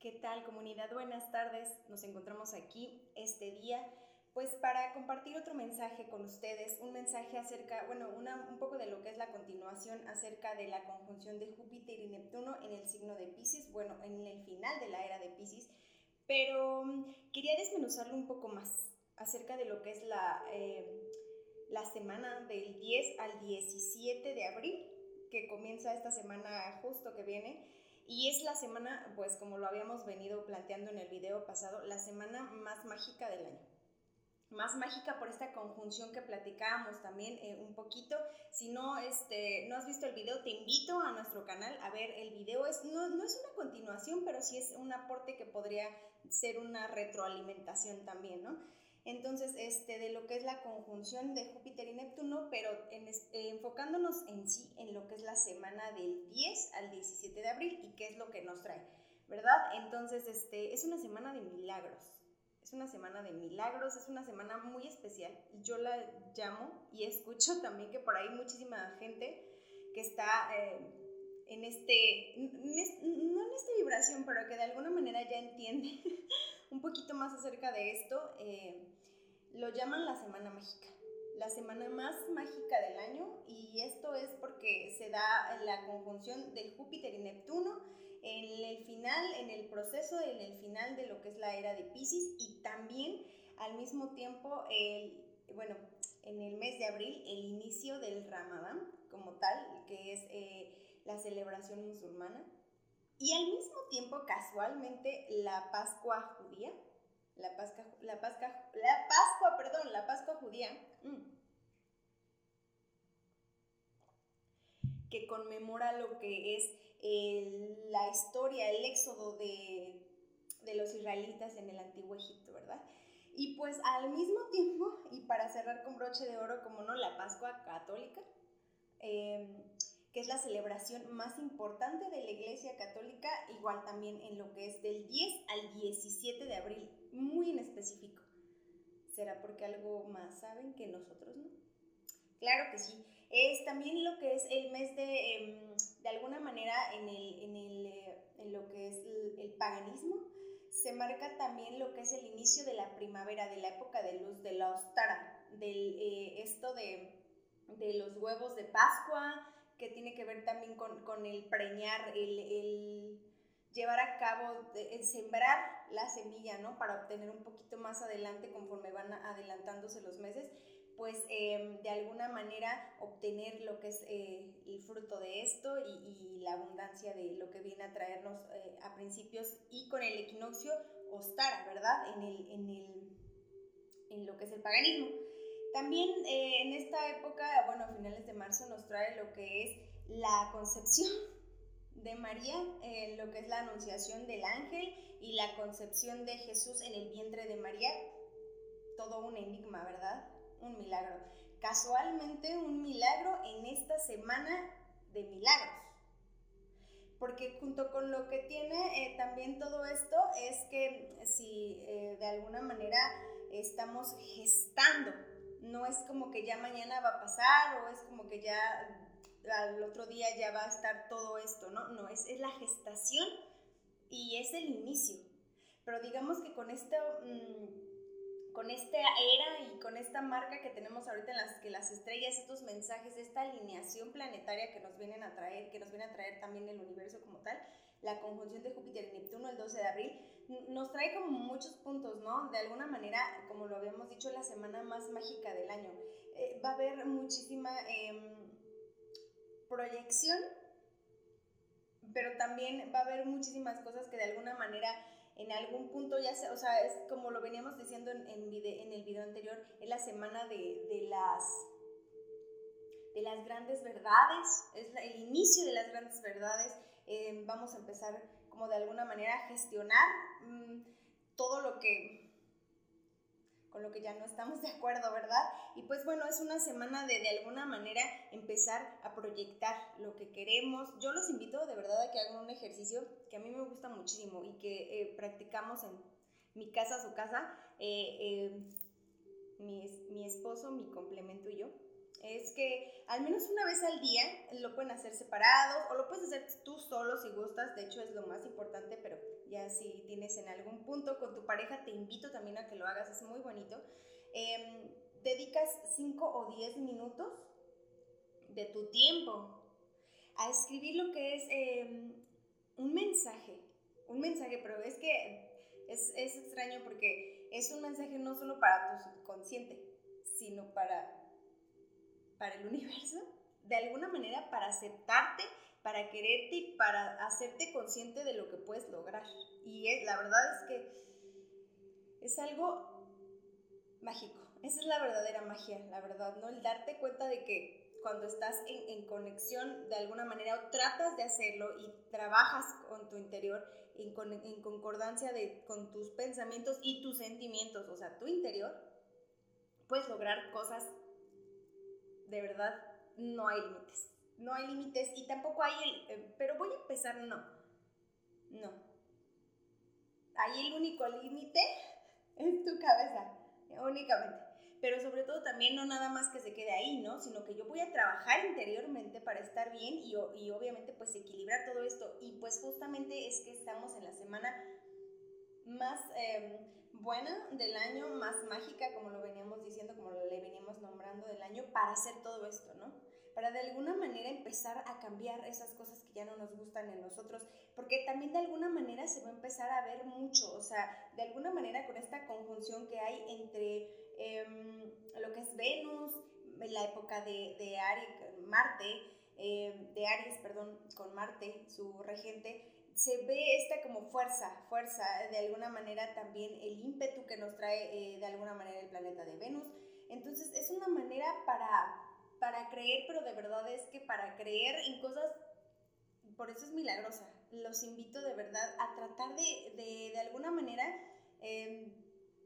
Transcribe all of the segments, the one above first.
¿Qué tal comunidad? Buenas tardes. Nos encontramos aquí este día pues para compartir otro mensaje con ustedes, un mensaje acerca, bueno, una, un poco de lo que es la continuación acerca de la conjunción de Júpiter y Neptuno en el signo de Pisces, bueno, en el final de la era de Pisces, pero mm, quería desmenuzarlo un poco más acerca de lo que es la, eh, la semana del 10 al 17 de abril, que comienza esta semana justo que viene y es la semana, pues como lo habíamos venido planteando en el video pasado, la semana más mágica del año. Más mágica por esta conjunción que platicábamos también eh, un poquito. Si no, este, no has visto el video, te invito a nuestro canal a ver el video. Es, no, no es una continuación, pero sí es un aporte que podría ser una retroalimentación también, ¿no? Entonces, este, de lo que es la conjunción de Júpiter y Neptuno, pero eh, enfocándonos en sí, en lo que es la semana del 10 al 17 de abril y qué es lo que nos trae, ¿verdad? Entonces, este, es una semana de milagros. Es una semana de milagros, es una semana muy especial. Yo la llamo y escucho también que por ahí muchísima gente que está eh, en este, no en esta vibración, pero que de alguna manera ya entiende un poquito más acerca de esto, eh, lo llaman la Semana Mágica, la semana más mágica del año y esto es porque se da la conjunción de Júpiter y Neptuno en el final, en el proceso, en el final de lo que es la era de Pisces y también al mismo tiempo, el, bueno, en el mes de abril, el inicio del Ramadán como tal, que es eh, la celebración musulmana. Y al mismo tiempo, casualmente, la Pascua judía, la Pascua, la Pascua, la Pascua, perdón, la Pascua judía, mm, que conmemora lo que es la historia, el éxodo de, de los israelitas en el antiguo Egipto, ¿verdad? Y pues al mismo tiempo, y para cerrar con broche de oro, como no, la Pascua católica, eh, que es la celebración más importante de la Iglesia Católica, igual también en lo que es del 10 al 17 de abril, muy en específico. ¿Será porque algo más saben que nosotros no? Claro que sí. Es también lo que es el mes de, em, de alguna manera, en, el, en, el, eh, en lo que es el, paganismo, se marca también lo que es el inicio de la primavera, de la época de luz, de la ostara, del, eh, esto de, de los huevos de Pascua, que tiene que ver también con, el preñar, el, llevar a cabo, el sembrar la semilla, ¿no? Para obtener un poquito más adelante, conforme van adelantándose los meses, pues em, de alguna manera obtener lo que es eh, el fruto de esto y, la abundancia de lo que viene a traernos eh, a principios y con el equinoccio Ostara, ¿verdad? En, el, en, el, en lo que es el paganismo. También eh, en esta época, bueno, a finales de marzo nos trae lo que es la concepción de María, eh, lo que es la anunciación del ángel y la concepción de Jesús en el vientre de María. Todo un enigma, ¿verdad? Un milagro. Casualmente un milagro en esta semana de milagros. Porque junto con lo que tiene eh, también todo esto es que si de alguna manera estamos gestando no es como que ya mañana va a pasar o es como que ya al otro día ya va a estar todo esto, ¿no? No, es, es la gestación y es el inicio. Pero digamos que con esto... Mm, con esta era y con esta marca que tenemos ahorita en las que las estrellas, estos mensajes, esta alineación planetaria que nos vienen a traer, que nos viene a traer también el universo como tal, la conjunción de Júpiter y Neptuno el 12 de abril, nos trae como muchos puntos, ¿no? De alguna manera, como lo habíamos dicho, la semana más mágica del año. Eh, va a haber muchísima em, proyección, pero también va a haber muchísimas cosas que de alguna manera en algún punto ya se, o sea, es como lo veníamos diciendo en, en, en el video anterior, es la semana de, de, las de las grandes verdades, es el inicio de las grandes verdades, eh, vamos a empezar como de alguna manera a gestionar mm, todo lo que con lo que ya no estamos de acuerdo, ¿verdad? Y pues bueno, es una semana de de alguna manera empezar a proyectar lo que queremos. Yo los invito de verdad a que hagan un ejercicio que a mí me gusta muchísimo y que eh, practicamos en mi casa, su casa, eh, mi, mi esposo, mi complemento y yo. Es que al menos una vez al día lo pueden hacer separados o lo puedes hacer tú solo si gustas, de hecho es lo más importante, pero ya si tienes en algún punto con tu pareja, te invito también a que lo hagas, es muy bonito. Em, dedicas 5 o 10 minutos de tu tiempo a escribir lo que es em, un mensaje, un mensaje, pero es que es, es extraño porque es un mensaje no solo para tu subconsciente, sino para para el universo, de alguna manera para aceptarte, para quererte y para hacerte consciente de lo que puedes lograr. Y la verdad es que es algo mágico. Esa es la verdadera magia, la verdad, ¿no? El darte cuenta de que cuando estás en, conexión de alguna manera o tratas de hacerlo y trabajas con tu interior en, en concordancia de, con tus pensamientos y tus sentimientos, o sea, tu interior, puedes lograr cosas de verdad, no hay límites. No hay límites y tampoco hay el, eh, pero voy a empezar, no. No. Ahí el único límite es tu cabeza, únicamente. Pero sobre todo también no nada más que se quede ahí, ¿no? Sino que yo voy a trabajar interiormente para estar bien y, y obviamente pues equilibrar todo esto. Y pues justamente es que estamos en la semana más... Eh, buena del año, más mágica, como lo veníamos diciendo, como le veníamos nombrando del año, para hacer todo esto, ¿no? Para de alguna manera empezar a cambiar esas cosas que ya no nos gustan en nosotros, porque también de alguna manera se va a empezar a ver mucho, o sea, de alguna manera con esta conjunción que hay entre em, lo que es Venus, la época de, de Marte, em, de Aries, perdón, con Marte, su regente, se ve esta como fuerza, fuerza, de alguna manera también el ímpetu que nos trae eh, de alguna manera el planeta de Venus. Entonces es una manera para, para creer, pero de verdad es que para creer en cosas, por eso es milagrosa. Los invito de verdad a tratar de, de, de alguna manera, em,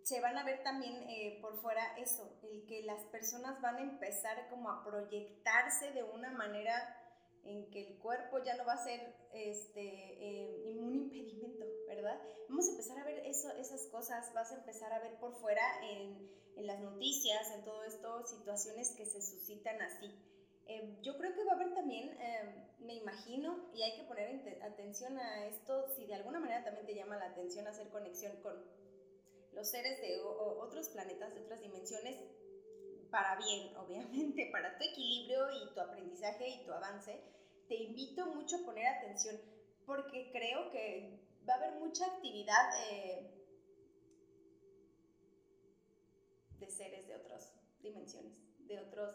se van a ver también eh, por fuera eso, el que las personas van a empezar como a proyectarse de una manera en que el cuerpo ya no va a ser este, eh, un impedimento, ¿verdad? Vamos a empezar a ver eso, esas cosas, vas a empezar a ver por fuera en, en las noticias, en todo esto, situaciones que se suscitan así. Eh, yo creo que va a haber también, eh, me imagino, y hay que poner atención a esto, si de alguna manera también te llama la atención hacer conexión con los seres de otros planetas, de otras dimensiones, para bien, obviamente, para tu equilibrio y tu aprendizaje y tu avance, te invito mucho a poner atención porque creo que va a haber mucha actividad eh, de seres de otras dimensiones, de otros,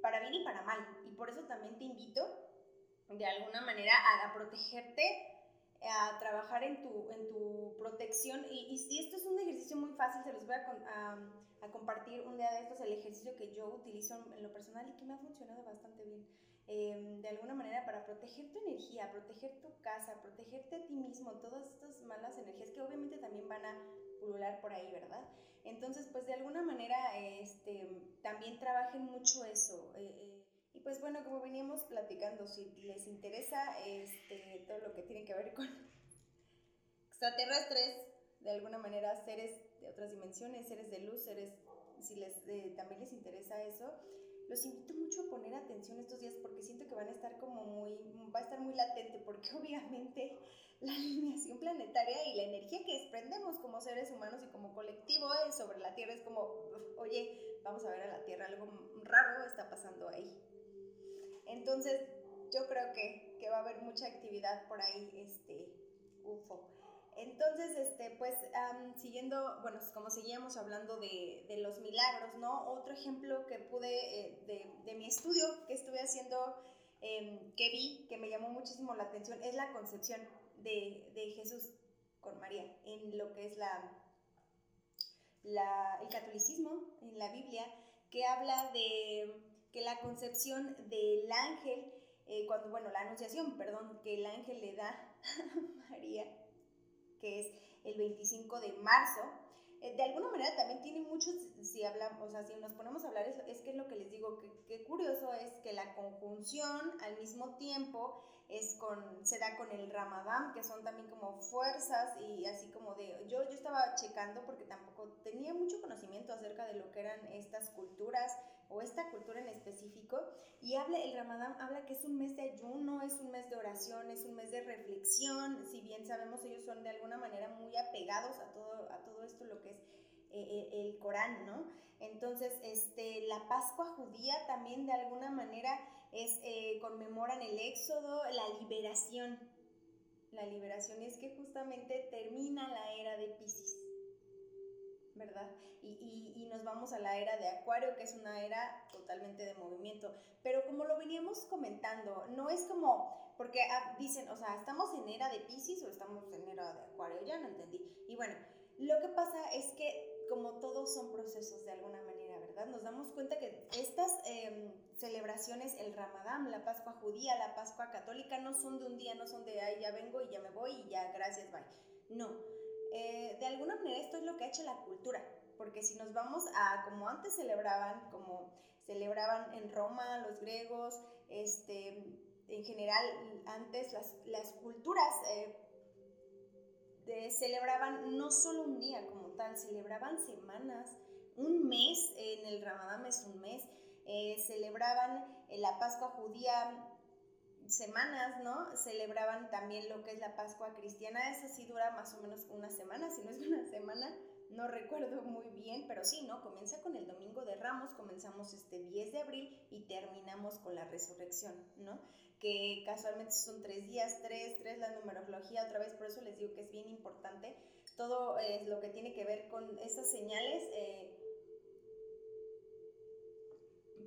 para bien y para mal. Y por eso también te invito de alguna manera a, protegerte, a trabajar en tu, en tu protección. Y, y, esto es un ejercicio muy fácil, se los voy a, a, compartir un día de estos, el ejercicio que yo utilizo en lo personal y que me ha funcionado bastante bien. Em, de alguna manera para proteger tu energía, proteger tu casa, protegerte a ti mismo, todas estas malas energías que obviamente también van a pulular por ahí, ¿verdad? Entonces, pues de alguna manera este, también trabajen mucho eso. Eh, eh, pues bueno, como veníamos platicando, si les interesa este, todo lo que tiene que ver con extraterrestres, de alguna manera seres de otras dimensiones, seres de luz, seres, si les, eh, también les interesa eso, los invito mucho a poner atención estos días porque siento que van a estar como muy, va a estar muy latente porque obviamente la alineación planetaria y la energía que desprendemos como seres humanos y como colectivo sobre la Tierra es como, oye, vamos a ver a la Tierra, algo raro está pasando ahí. Entonces, yo creo que, que va a haber mucha actividad por ahí, este, UFO. Entonces, este, pues, siguiendo, bueno, como seguíamos hablando de, de, los milagros, ¿no? Otro ejemplo que pude, eh, de, de, mi estudio que estuve haciendo, em, que vi, que me llamó muchísimo la atención, es la concepción de, de Jesús con María, en lo que es la, la, el catolicismo, en la Biblia, que habla de que la concepción del ángel, eh, cuando, bueno, la anunciación, perdón, que el ángel le da a María, que es el 25 de marzo. Eh, de alguna manera también tiene muchos, si hablamos, o sea, si nos ponemos a hablar, es, es que es lo que les digo, que, curioso es que la conjunción al mismo tiempo es con, se da con el ramadán, que son también como fuerzas y así como de, yo, yo estaba checando porque tampoco tenía mucho conocimiento acerca de lo que eran estas culturas o esta cultura en específico, y habla, el ramadán habla que es un mes de ayuno, es un mes de oración, es un mes de reflexión, si bien sabemos ellos son de alguna manera muy apegados a todo, a todo esto, lo que es eh, eh, el Corán, ¿no? Entonces, este, la Pascua judía también de alguna manera conmemoran el éxodo, la liberación, la liberación, y es que justamente termina la era de Pisces, ¿verdad? Y, y, nos vamos a la era de Acuario, que es una era totalmente de movimiento. Pero como lo veníamos comentando, no es como, porque ah, dicen, o sea, ¿estamos en era de Pisces o estamos en era de Acuario? Ya no entendí. Y bueno, lo que pasa es que como todos son procesos de alguna manera, Nos damos cuenta que estas em, celebraciones, el Ramadán, la Pascua judía, la Pascua católica, no son de un día, no son de, ay, ya vengo y ya me voy y ya, gracias, bye. No. Eh, de alguna manera esto es lo que ha hecho la cultura, porque si nos vamos a como antes celebraban, como celebraban en Roma los griegos, este, en general antes las, las culturas eh, celebraban no solo un día como tal, celebraban semanas, un mes, en el Ramadán es un mes, eh, celebraban la Pascua judía semanas, ¿no? Celebraban también lo que es la Pascua cristiana, esa sí dura más o menos una semana, si no es una semana, no recuerdo muy bien, pero sí, ¿no? Comienza con el Domingo de Ramos, comenzamos este 10 de abril y terminamos con la resurrección, ¿no? Que casualmente son tres días, tres, tres, la numerología otra vez, por eso les digo que es bien importante todo es lo que tiene que ver con esas señales. Eh,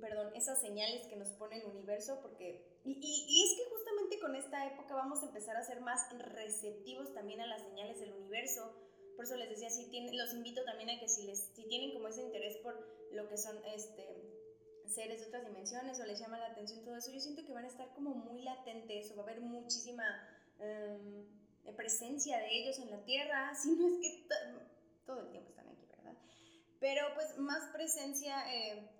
perdón, esas señales que nos pone el universo, porque, y, es que justamente con esta época vamos a empezar a ser más receptivos también a las señales del universo, por eso les decía, si los invito también a que si, les, si tienen como ese interés por lo que son este, seres de otras dimensiones o les llama la atención todo eso, yo siento que van a estar como muy latentes o va a haber muchísima em, presencia de ellos en la Tierra, si no es que todo el tiempo están aquí, ¿verdad? Pero pues más presencia... Eh,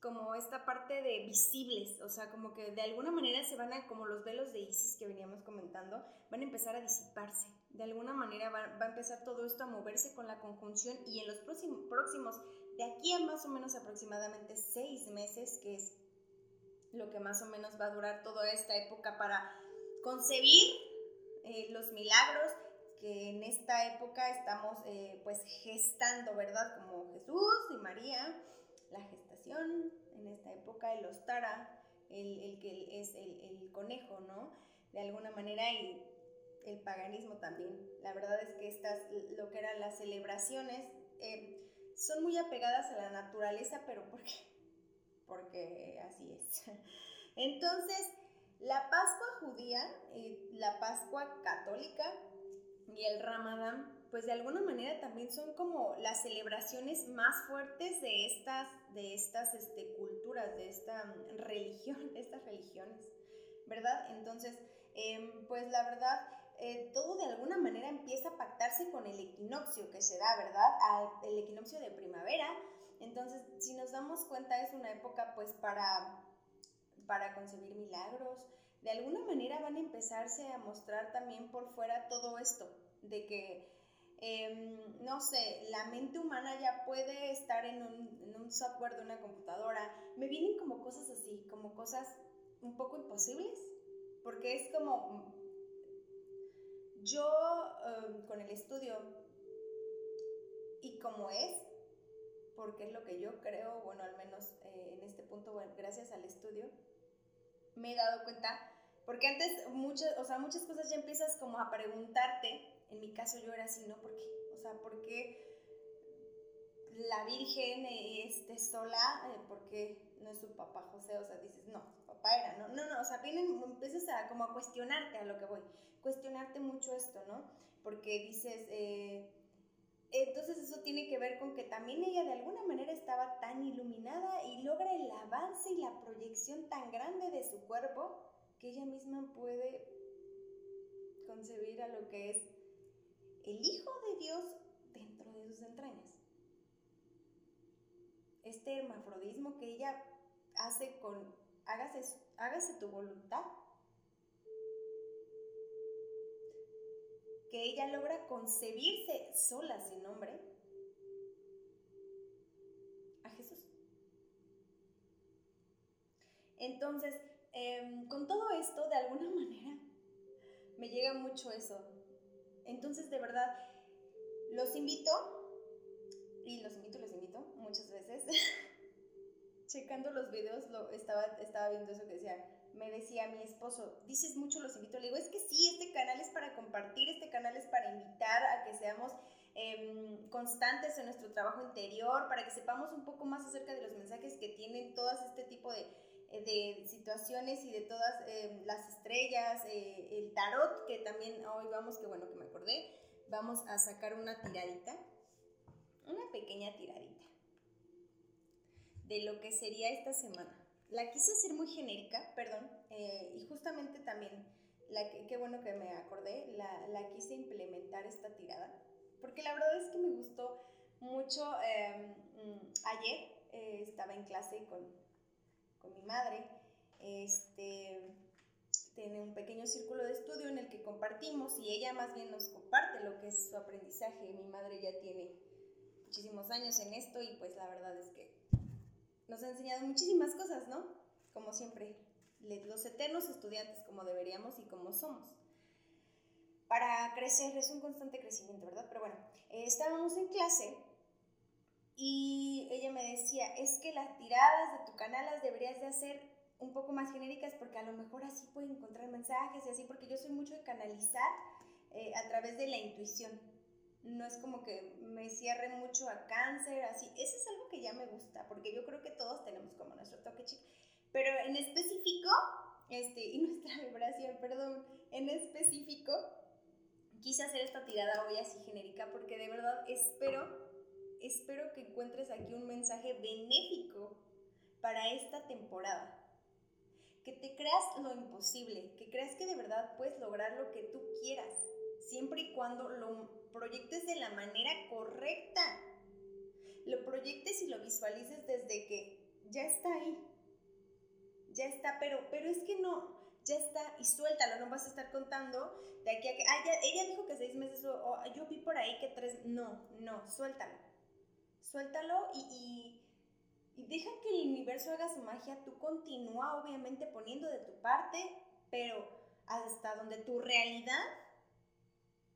como esta parte de visibles, o sea, como que de alguna manera se van a, como los velos de Isis que veníamos comentando, van a empezar a disiparse. De alguna manera va, a empezar todo esto a moverse con la conjunción y en los próximos, próximos, de aquí a más o menos aproximadamente seis meses, que es lo que más o menos va a durar toda esta época para concebir eh, los milagros que en esta época estamos eh, pues gestando, ¿verdad? Como Jesús y María, la gestación, en esta época el ostara, el, el que es el, el, conejo, ¿no? De alguna manera y el paganismo también. La verdad es que estas, lo que eran las celebraciones, eh, son muy apegadas a la naturaleza, pero ¿por qué? Porque así es. Entonces, la Pascua judía, y la Pascua católica y el Ramadán pues de alguna manera también son como las celebraciones más fuertes de estas, de estas este, culturas, de esta mm, religión, estas religiones, ¿verdad? Entonces, em, pues la verdad, eh, todo de alguna manera empieza a pactarse con el equinoccio que se da, ¿verdad? el equinoccio de primavera. Entonces, si nos damos cuenta, es una época pues para, para concebir milagros. De alguna manera van a empezarse a mostrar también por fuera todo esto, de que Em, no sé, la mente humana ya puede estar en un, en un, software de una computadora. Me vienen como cosas así, como cosas un poco imposibles, porque es como yo em, con el estudio y como es, porque es lo que yo creo, bueno, al menos eh, en este punto, gracias al estudio, me he dado cuenta, porque antes muchas, o sea, muchas cosas ya empiezas como a preguntarte en mi caso yo era así, ¿no? ¿Por qué? O sea, ¿por qué la Virgen esté sola? Eh, ¿Por qué no es su papá José? O sea, dices, no, su papá era, ¿no? No, no, o sea, vienen, empiezas a como a cuestionarte a lo que voy, cuestionarte mucho esto, ¿no? Porque dices, eh, entonces eso tiene que ver con que también ella de alguna manera estaba tan iluminada y logra el avance y la proyección tan grande de su cuerpo que ella misma puede concebir a lo que es el Hijo de Dios dentro de sus entrañas. Este hermafrodismo que ella hace con, hágase, hágase tu voluntad, que ella logra concebirse sola sin nombre a Jesús. Entonces, em, con todo esto, de alguna manera, me llega mucho eso. Entonces, de verdad, los invito, y los invito, los invito muchas veces, checando los videos, lo, estaba, estaba viendo eso que decía, me decía mi esposo, dices mucho, los invito. Le digo, es que sí, este canal es para compartir, este canal es para invitar a que seamos em, constantes en nuestro trabajo interior, para que sepamos un poco más acerca de los mensajes que tienen todas este tipo de, de situaciones y de todas em, las estrellas, eh, el tarot, que también hoy vamos, que bueno que me acordé, vamos a sacar una tiradita, una pequeña tiradita de lo que sería esta semana. La quise hacer muy genérica, perdón, eh, y justamente también, la qué bueno que me acordé, la, la, quise implementar esta tirada, porque la verdad es que me gustó mucho. Mm, ayer eh, estaba en clase con, con mi madre, este, tiene un pequeño círculo de estudio en el que compartimos y ella más bien nos comparte lo que es su aprendizaje. Mi madre ya tiene muchísimos años en esto y pues la verdad es que nos ha enseñado muchísimas cosas, ¿no? Como siempre, los eternos estudiantes como deberíamos y como somos. Para crecer es un constante crecimiento, ¿verdad? Pero bueno, eh, estábamos en clase y ella me decía, es que las tiradas de tu canal las deberías de hacer un poco más genéricas porque a lo mejor así pueden encontrar mensajes y así, porque yo soy mucho de canalizar eh, a través de la intuición no es como que me cierre mucho a cáncer, así. Eso es algo que ya me gusta, porque yo creo que todos tenemos como nuestro toque chic. Pero en específico, este, y nuestra vibración, perdón, en específico, quise hacer esta tirada hoy así genérica, porque de verdad espero, espero que encuentres aquí un mensaje benéfico para esta temporada. Que te creas lo imposible, que creas que de verdad puedes lograr lo que tú quieras, siempre y cuando lo proyectes de la manera correcta. Lo proyectes y lo visualices desde que ya está ahí. Ya está, pero, pero es que no, ya está y suéltalo, no vas a estar contando de aquí a que, ah, ella dijo que seis meses o yo vi por ahí que tres, no, no, suéltalo. Suéltalo y, y, deja que el universo haga su magia, tú continúa obviamente poniendo de tu parte, pero hasta donde tu realidad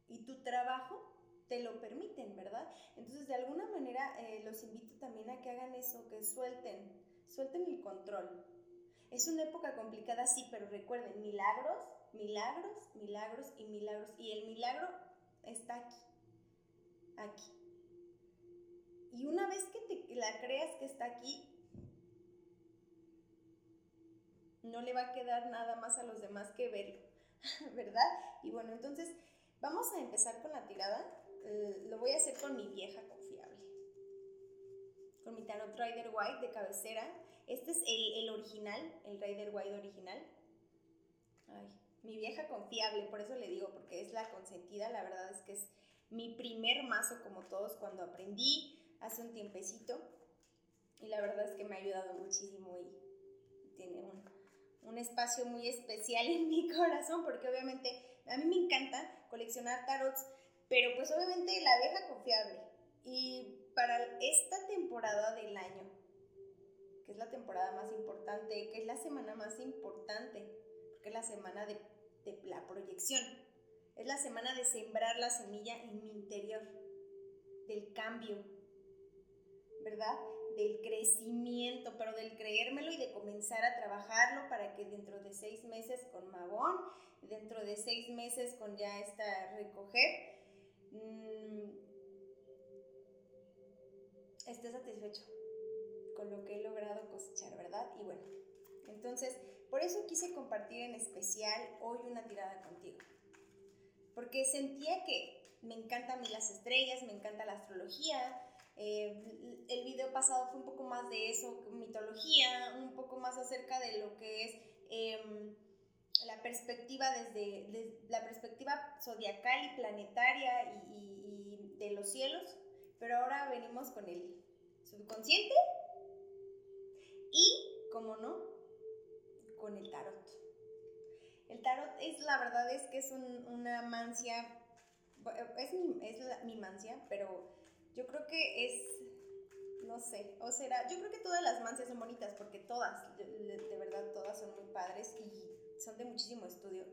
y tu trabajo te lo permiten, ¿verdad? Entonces, de alguna manera, eh, los invito también a que hagan eso, que suelten, suelten el control. Es una época complicada, sí, pero recuerden, milagros, milagros, milagros y milagros. Y el milagro está aquí, aquí. Y una vez que te la creas que está aquí, no le va a quedar nada más a los demás que verlo, ¿verdad? Y bueno, entonces Vamos a empezar con la tirada. Eh, lo voy a hacer con mi vieja confiable. Con mi Tarot Rider White de cabecera. Este es el, original, el Rider White original. Ay, mi vieja confiable, por eso le digo, porque es la consentida. La verdad es que es mi primer mazo, como todos, cuando aprendí hace un tiempecito. Y la verdad es que me ha ayudado muchísimo y tiene un, un espacio muy especial en mi corazón, porque obviamente a mí me encanta coleccionar tarots, pero pues obviamente la vieja confiable. Y para esta temporada del año, que es la temporada más importante, que es la semana más importante, porque es la semana de, de la proyección, es la semana de sembrar la semilla en mi interior, del cambio, ¿verdad? Del crecimiento, pero del creérmelo y de comenzar a trabajarlo para que dentro de seis meses con Magón dentro de seis meses con ya esta recoger, mm, esté satisfecho con lo que he logrado cosechar, ¿verdad? Y bueno, entonces, por eso quise compartir en especial hoy una tirada contigo. Porque sentía que me encantan a mí las estrellas, me encanta la astrología. Eh, el video pasado fue un poco más de eso, mitología, un poco más acerca de lo que es em, la perspectiva desde, la perspectiva zodiacal y planetaria y, de los cielos, pero ahora venimos con el subconsciente y, como no, con el tarot. El tarot es, la verdad es que es una mancia es es mi mancia, pero yo creo que es no sé, o será, yo creo que todas las mancias son bonitas porque todas, de, verdad todas son muy padres y son de muchísimo estudio,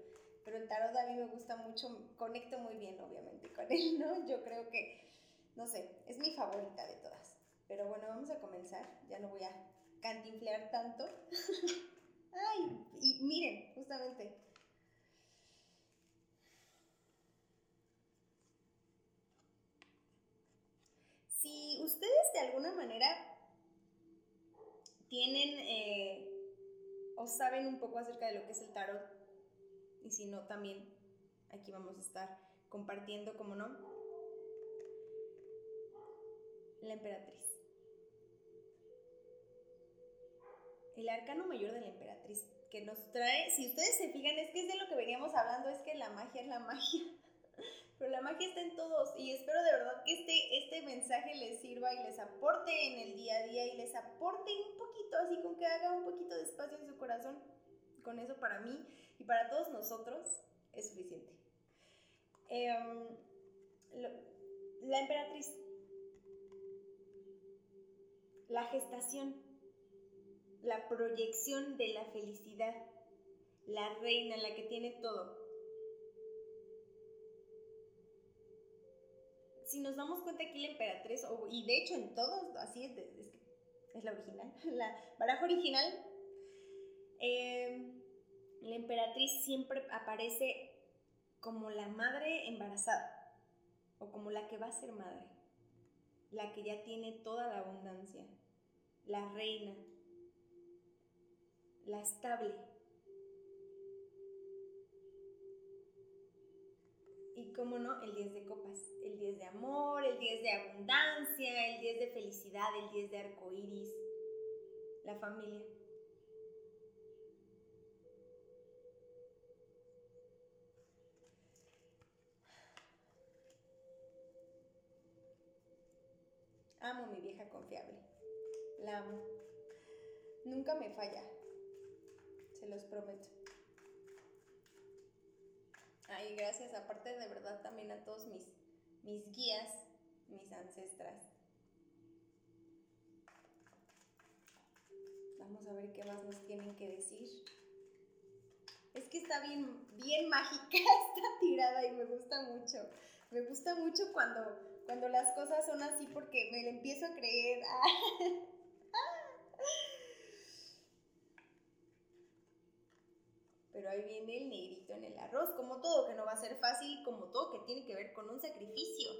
pero el tarot a mí me gusta mucho, conecto muy bien obviamente con él, ¿no? Yo creo que, no sé, es mi favorita de todas. Pero bueno, vamos a comenzar, ya no voy a cantinflear tanto. Ay, y miren, justamente, Si ustedes de alguna manera tienen eh, o saben un poco acerca de lo que es el tarot, y si no, también aquí vamos a estar compartiendo, como no, la emperatriz. El arcano mayor de la emperatriz que nos trae, si ustedes se fijan, es que es de lo que veníamos hablando, es que la magia es la magia pero la magia está en todos y espero de verdad que este, este mensaje les sirva y les aporte en el día a día y les aporte un poquito, así con que haga un poquito de espacio en su corazón. Con eso para mí y para todos nosotros es suficiente. Em, la emperatriz, la gestación, la proyección de la felicidad, la reina, la que tiene todo si nos damos cuenta aquí la emperatriz, y de hecho en todos, así es, es, la original, la baraja original, em, la emperatriz siempre aparece como la madre embarazada, o como la que va a ser madre, la que ya tiene toda la abundancia, la reina, la estable Y cómo no, el 10 de copas, el 10 de amor, el 10 de abundancia, el 10 de felicidad, el 10 de arcoíris, la familia. Amo mi vieja confiable. La amo. Nunca me falla. Se los prometo. Ay, gracias, aparte de verdad también a todos mis, mis guías, mis ancestras. Vamos a ver qué más nos tienen que decir. Es que está bien, bien mágica esta tirada y me gusta mucho. Me gusta mucho cuando, cuando las cosas son así porque me empiezo a creer. pero ahí viene el negrito en el arroz, como todo, que no va a ser fácil, como todo, que tiene que ver con un sacrificio.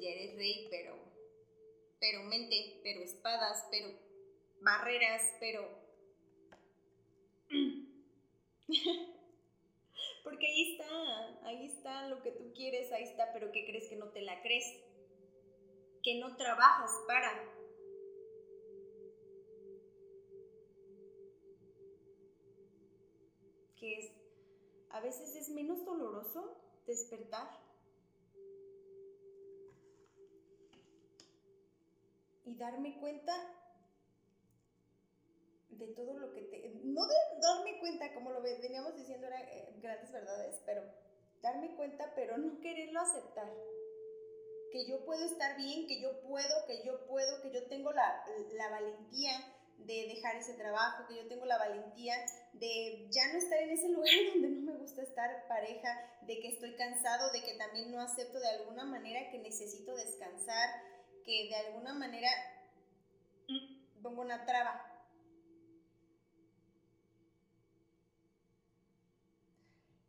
Ya eres rey, pero, pero mente, pero espadas, pero barreras, pero... Porque ahí está, ahí está lo que tú quieres, ahí está, pero ¿qué crees que no te la crees? Que no trabajas para, es, a veces es menos doloroso despertar. Y darme cuenta de todo lo que te... No de darme cuenta, como lo veníamos diciendo, eran eh, grandes verdades, pero darme cuenta, pero no quererlo aceptar. Que yo puedo estar bien, que yo puedo, que yo puedo, que yo tengo la, la valentía de dejar ese trabajo, que yo tengo la valentía de ya no estar en ese lugar donde no me gusta estar pareja, de que estoy cansado, de que también no acepto de alguna manera que necesito descansar, que de alguna manera pongo una traba.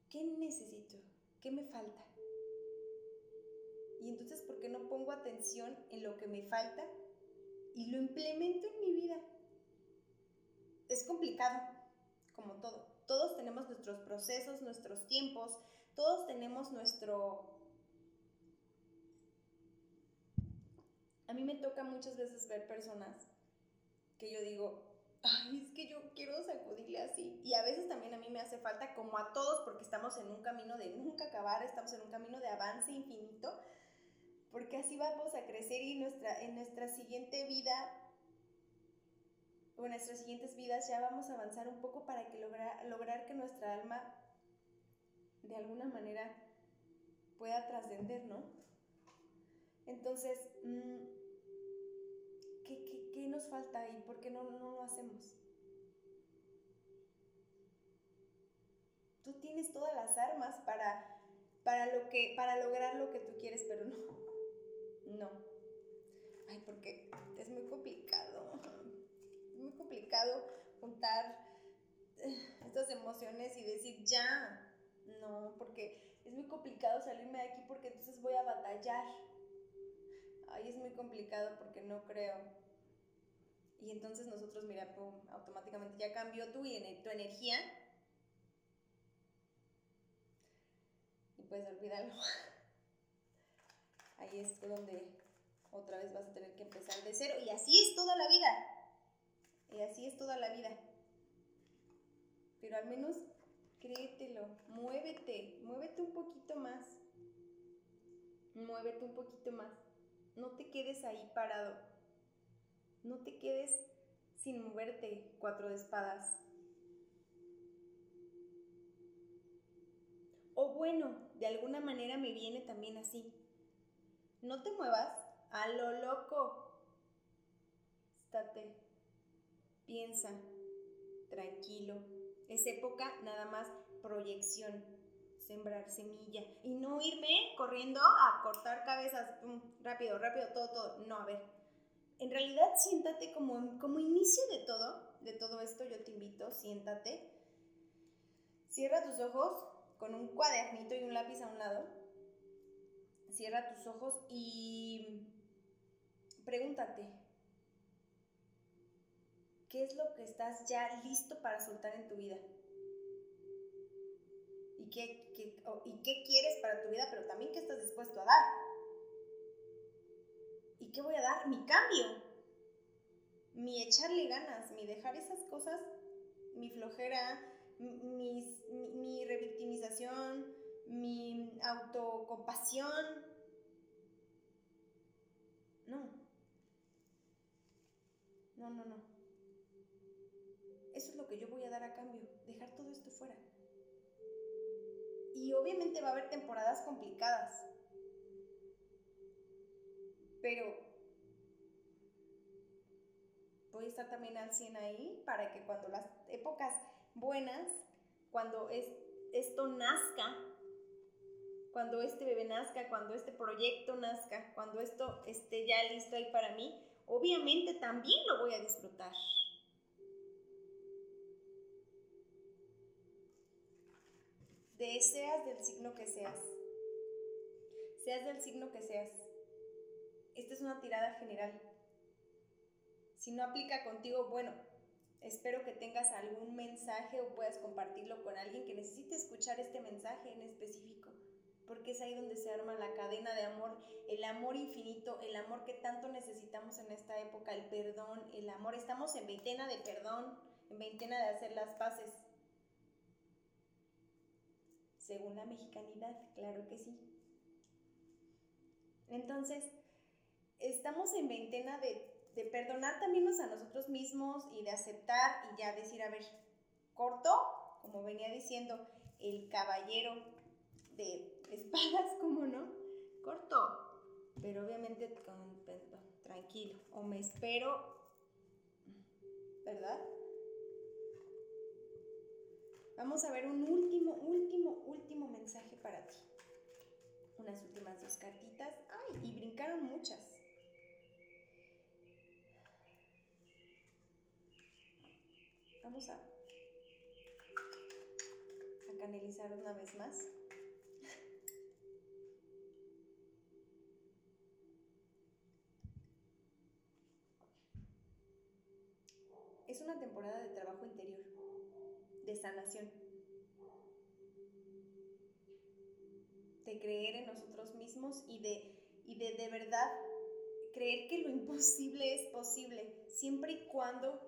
¿Qué necesito? ¿Qué me falta? Y entonces, ¿por qué no pongo atención en lo que me falta y lo implemento en mi vida? Es complicado, como todo. Todos tenemos nuestros procesos, nuestros tiempos, todos tenemos nuestro... A mí me toca muchas veces ver personas que yo digo, ay, es que yo quiero sacudirle así. Y a veces también a mí me hace falta, como a todos, porque estamos en un camino de nunca acabar, estamos en un camino de avance infinito, porque así vamos a crecer y nuestra, en nuestra siguiente vida o en nuestras siguientes vidas ya vamos a avanzar un poco para que lograr, que nuestra alma de alguna manera pueda trascender, ¿no? Entonces, mm, ¿qué, qué, nos falta y por qué no, no lo hacemos? Tú tienes todas las armas para, para, lo que, para lograr lo que tú quieres, pero no. No. Ay, porque es muy complicado. Juntar eh, estas emociones y decir ya. No, porque es muy complicado salirme de aquí porque entonces voy a batallar. Ay, es muy complicado porque no creo. Y entonces nosotros, mira, automáticamente ya cambió y tu energía. Y pues olvídalo. Ahí es donde otra vez vas a tener que empezar de cero. Y así es toda la vida. Y así es toda la vida. Pero al menos créetelo, muévete, muévete un poquito más. Muévete un poquito más. No te quedes ahí parado. No te quedes sin moverte, cuatro de espadas. O bueno, de alguna manera me viene también así. No te muevas a lo loco. Estate, piensa, tranquilo. Es época nada más proyección. Sembrar semilla. Y no irme corriendo a cortar cabezas, rápido, rápido, todo, todo. No, a ver, en realidad siéntate como, como inicio de todo, de todo esto, yo te invito, siéntate, cierra tus ojos con un cuadernito y un lápiz a un lado, cierra tus ojos y pregúntate, ¿qué es lo que estás ya listo para soltar en tu vida? y qué, y qué quieres para tu vida, pero también qué estás dispuesto a dar. ¿Y qué voy a dar? Mi cambio. Mi echarle ganas, mi dejar esas cosas, mi flojera, mi, mi revictimización, mi autocompasión. No. No, no, no. Eso es lo que yo voy a dar a cambio, dejar todo esto fuera. Y obviamente va a haber temporadas complicadas. Pero voy a estar también al 100 ahí para que cuando las épocas buenas, cuando es, esto nazca, cuando este bebé nazca, cuando este proyecto nazca, cuando esto esté ya listo ahí para mí, obviamente también lo voy a disfrutar. Seas del signo que seas. Seas del signo que seas. Esta es una tirada general. Si no aplica contigo, bueno, espero que tengas algún mensaje o puedas compartirlo con alguien que necesite escuchar este mensaje en específico, porque es ahí donde se arma la cadena de amor, el amor infinito, el amor que tanto necesitamos en esta época, el perdón, el amor. Estamos en veintena de perdón, en veintena de hacer las paces según la mexicanidad, claro que sí. Entonces, estamos en veintena de, de perdonar también a nosotros mismos y de aceptar y ya decir, a ver, corto, como venía diciendo el caballero de espadas, ¿cómo no? Corto, pero obviamente con tranquilo, o me espero, ¿verdad? Vamos a ver un último, último, último mensaje para ti. Unas últimas dos cartitas. ¡Ay! Y brincaron muchas. Vamos a, a canalizar una vez más. Es una temporada de trabajo interior de sanación, de creer en nosotros mismos y de, y de de verdad creer que lo imposible es posible, siempre y cuando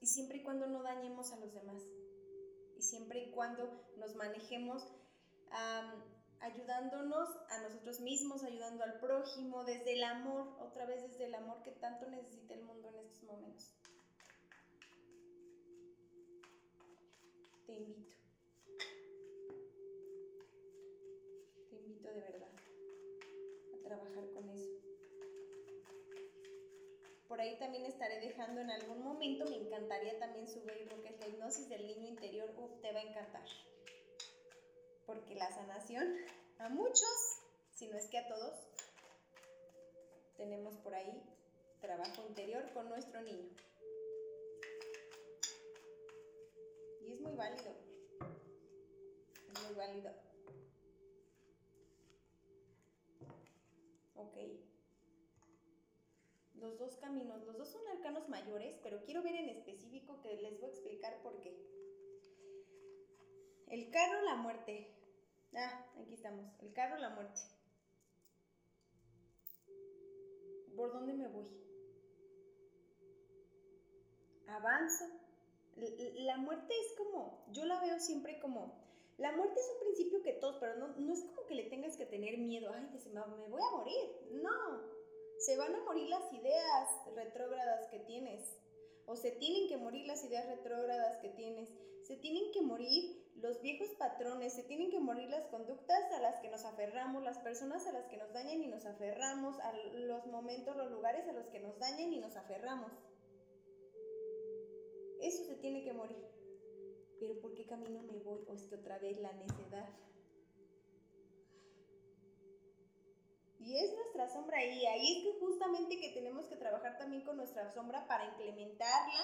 y siempre y cuando no dañemos a los demás y siempre y cuando nos manejemos ayudándonos a nosotros mismos, ayudando al prójimo, desde el amor, otra vez desde el amor que tanto necesita el mundo en estos momentos. te invito. Te invito de verdad a trabajar con eso. Por ahí también estaré dejando en algún momento, me encantaría también subir lo que es la hipnosis del niño interior. Te va a encantar. Porque la sanación a muchos, si no es que a todos, tenemos por ahí trabajo interior con nuestro niño. Y es muy válido. Es muy válido. Ok. Los dos caminos, los dos son arcanos mayores, pero quiero ver en específico que les voy a explicar por qué. El carro, la muerte. Ah, aquí estamos. El carro, la muerte. ¿Por dónde me voy? Avanzo. La muerte es como, yo la veo siempre como, la muerte es un principio que todos, pero no, no es como que le tengas que tener miedo, ay, que se me, me voy a morir. No, se van a morir las ideas retrógradas que tienes, o se tienen que morir las ideas retrógradas que tienes, se tienen que morir los viejos patrones, se tienen que morir las conductas a las que nos aferramos, las personas a las que nos dañan y nos aferramos, a los momentos, los lugares a los que nos dañan y nos aferramos. Eso se tiene que morir. Pero ¿por qué camino me voy? O es que otra vez la necedad. Y es nuestra sombra y ahí es que justamente que tenemos que trabajar también con nuestra sombra para implementarla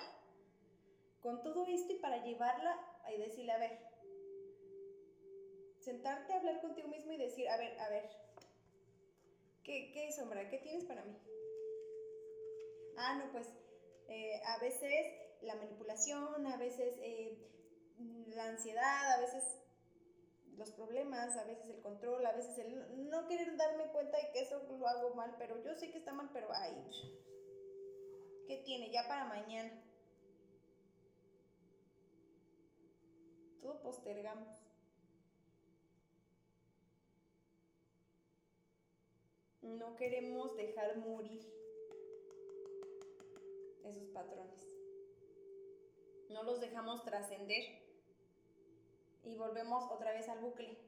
con todo esto y para llevarla y decirle, a ver, sentarte a hablar contigo mismo y decir, a ver, a ver, ¿qué, qué sombra? ¿Qué tienes para mí? Ah, no, pues eh, a veces la manipulación, a veces eh, la ansiedad, a veces los problemas, a veces el control, a veces el no querer darme cuenta de que eso lo hago mal, pero yo sé que está mal, pero ay, ¿qué tiene? Ya para mañana. Todo postergamos. No queremos dejar morir esos patrones. No los dejamos trascender y volvemos otra vez al bucle.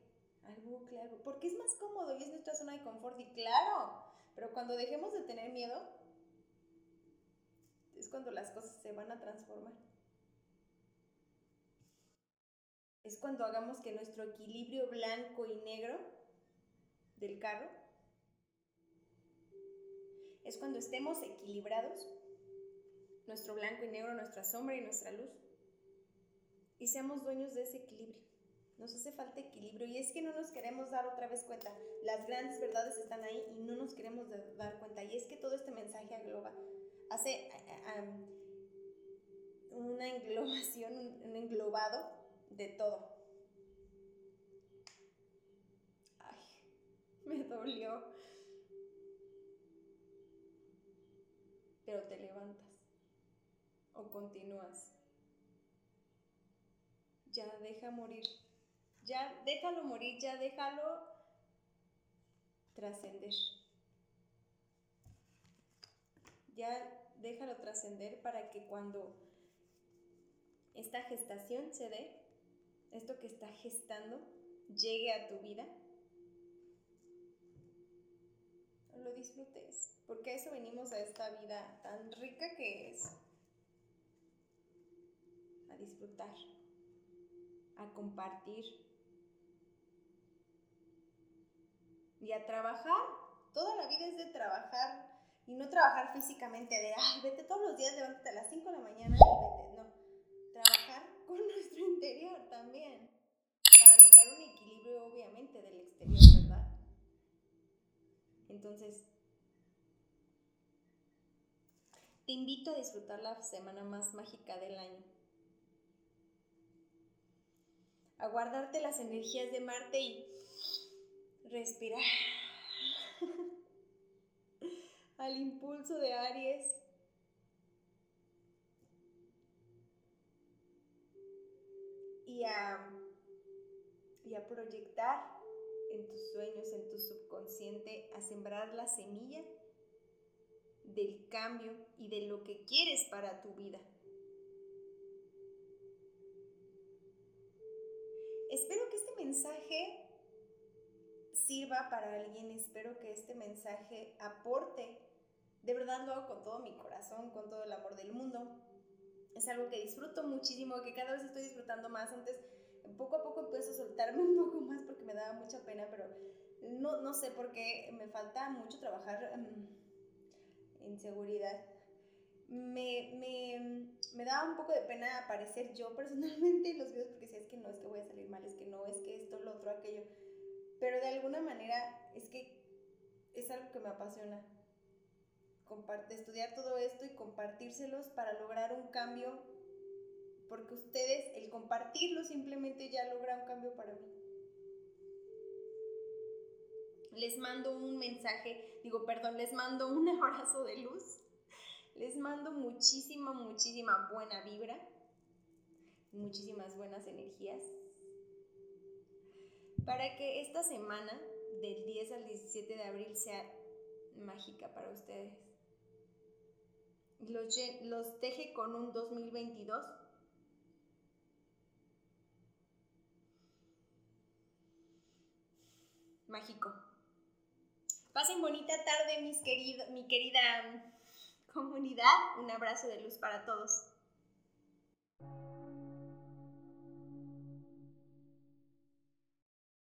Al bucle, al bucle, porque es más cómodo y es nuestra zona de confort. Y claro, pero cuando dejemos de tener miedo, es cuando las cosas se van a transformar. Es cuando hagamos que nuestro equilibrio blanco y negro del carro, es cuando estemos equilibrados, nuestro blanco y negro, nuestra sombra y nuestra luz, y seamos dueños de ese equilibrio. Nos hace falta equilibrio y es que no nos queremos dar otra vez cuenta. Las grandes verdades están ahí y no nos queremos dar cuenta. Y es que todo este mensaje agloba, hace una englobación, un englobado de todo. Ay, me dolió. Pero te levantas o continúas ya deja morir, ya déjalo morir, ya déjalo trascender. Ya déjalo trascender para que cuando esta gestación se dé, esto que está gestando, llegue a tu vida, lo disfrutes, porque a eso venimos a esta vida tan rica que es, a disfrutar a compartir y a trabajar. Toda la vida es de trabajar y no trabajar físicamente de, ay, vete todos los días, levántate a las 5 de la mañana y vete. No, trabajar con nuestro interior también para lograr un equilibrio obviamente del exterior, ¿verdad? Entonces, te invito a disfrutar la semana más mágica del año a guardarte las energías de Marte y respirar al impulso de Aries. Y a, a proyectar en tus sueños, en tu subconsciente, a sembrar la semilla del cambio y de lo que quieres para tu vida. espero que este mensaje sirva para alguien, espero que este mensaje aporte. De verdad lo hago con todo mi corazón, con todo el amor del mundo. Es algo que disfruto muchísimo, que cada vez estoy disfrutando más. Antes, poco a poco empiezo a soltarme un poco más porque me daba mucha pena, pero no, no sé por qué me falta mucho trabajar mm, en seguridad. Me, me, me, daba un poco de pena aparecer yo personalmente en los videos porque decía, es que no, es que voy a salir mal, es que no, es que esto, lo otro, aquello. Pero de alguna manera es que es algo que me apasiona. Comparte, estudiar todo esto y compartírselos para lograr un cambio, porque ustedes, el compartirlo simplemente ya logra un cambio para mí. Les mando un mensaje, digo, perdón, les mando un abrazo de luz. Les mando muchísima, muchísima buena vibra, muchísimas buenas energías para que esta semana del 10 al 17 de abril sea mágica para ustedes. Los, los deje con un 2022 mágico. Pasen bonita tarde, mis mi querida comunidad. Un abrazo de luz para todos.